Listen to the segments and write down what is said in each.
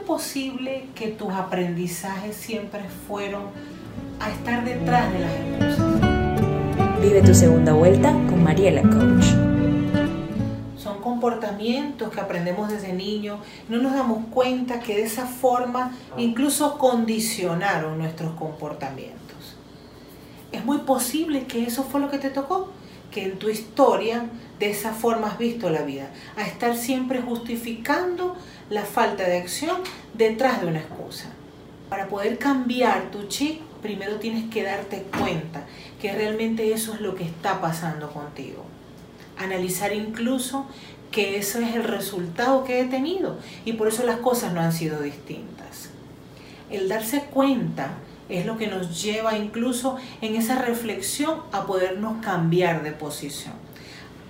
posible que tus aprendizajes siempre fueron a estar detrás de las excusas. Vive tu segunda vuelta con Mariela Coach. Son comportamientos que aprendemos desde niños, no nos damos cuenta que de esa forma incluso condicionaron nuestros comportamientos. Es muy posible que eso fue lo que te tocó, que en tu historia de esa forma has visto la vida, a estar siempre justificando la falta de acción detrás de una excusa. Para poder cambiar tu chip, primero tienes que darte cuenta que realmente eso es lo que está pasando contigo. Analizar incluso que eso es el resultado que he tenido y por eso las cosas no han sido distintas. El darse cuenta es lo que nos lleva incluso en esa reflexión a podernos cambiar de posición.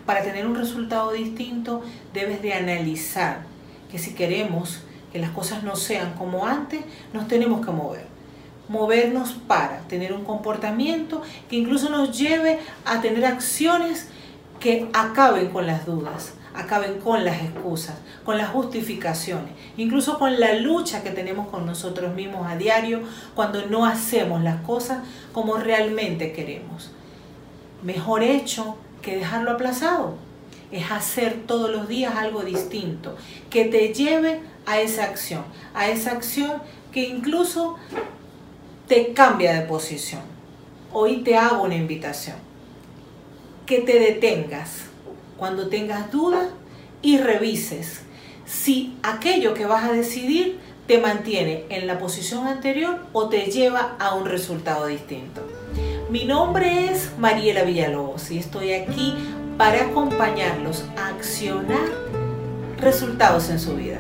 Para tener un resultado distinto debes de analizar que si queremos que las cosas no sean como antes, nos tenemos que mover. Movernos para tener un comportamiento que incluso nos lleve a tener acciones que acaben con las dudas, acaben con las excusas, con las justificaciones, incluso con la lucha que tenemos con nosotros mismos a diario cuando no hacemos las cosas como realmente queremos. Mejor hecho que dejarlo aplazado es hacer todos los días algo distinto, que te lleve a esa acción, a esa acción que incluso te cambia de posición. Hoy te hago una invitación, que te detengas cuando tengas dudas y revises si aquello que vas a decidir te mantiene en la posición anterior o te lleva a un resultado distinto. Mi nombre es Mariela Villalobos y estoy aquí para acompañarlos a accionar resultados en su vida.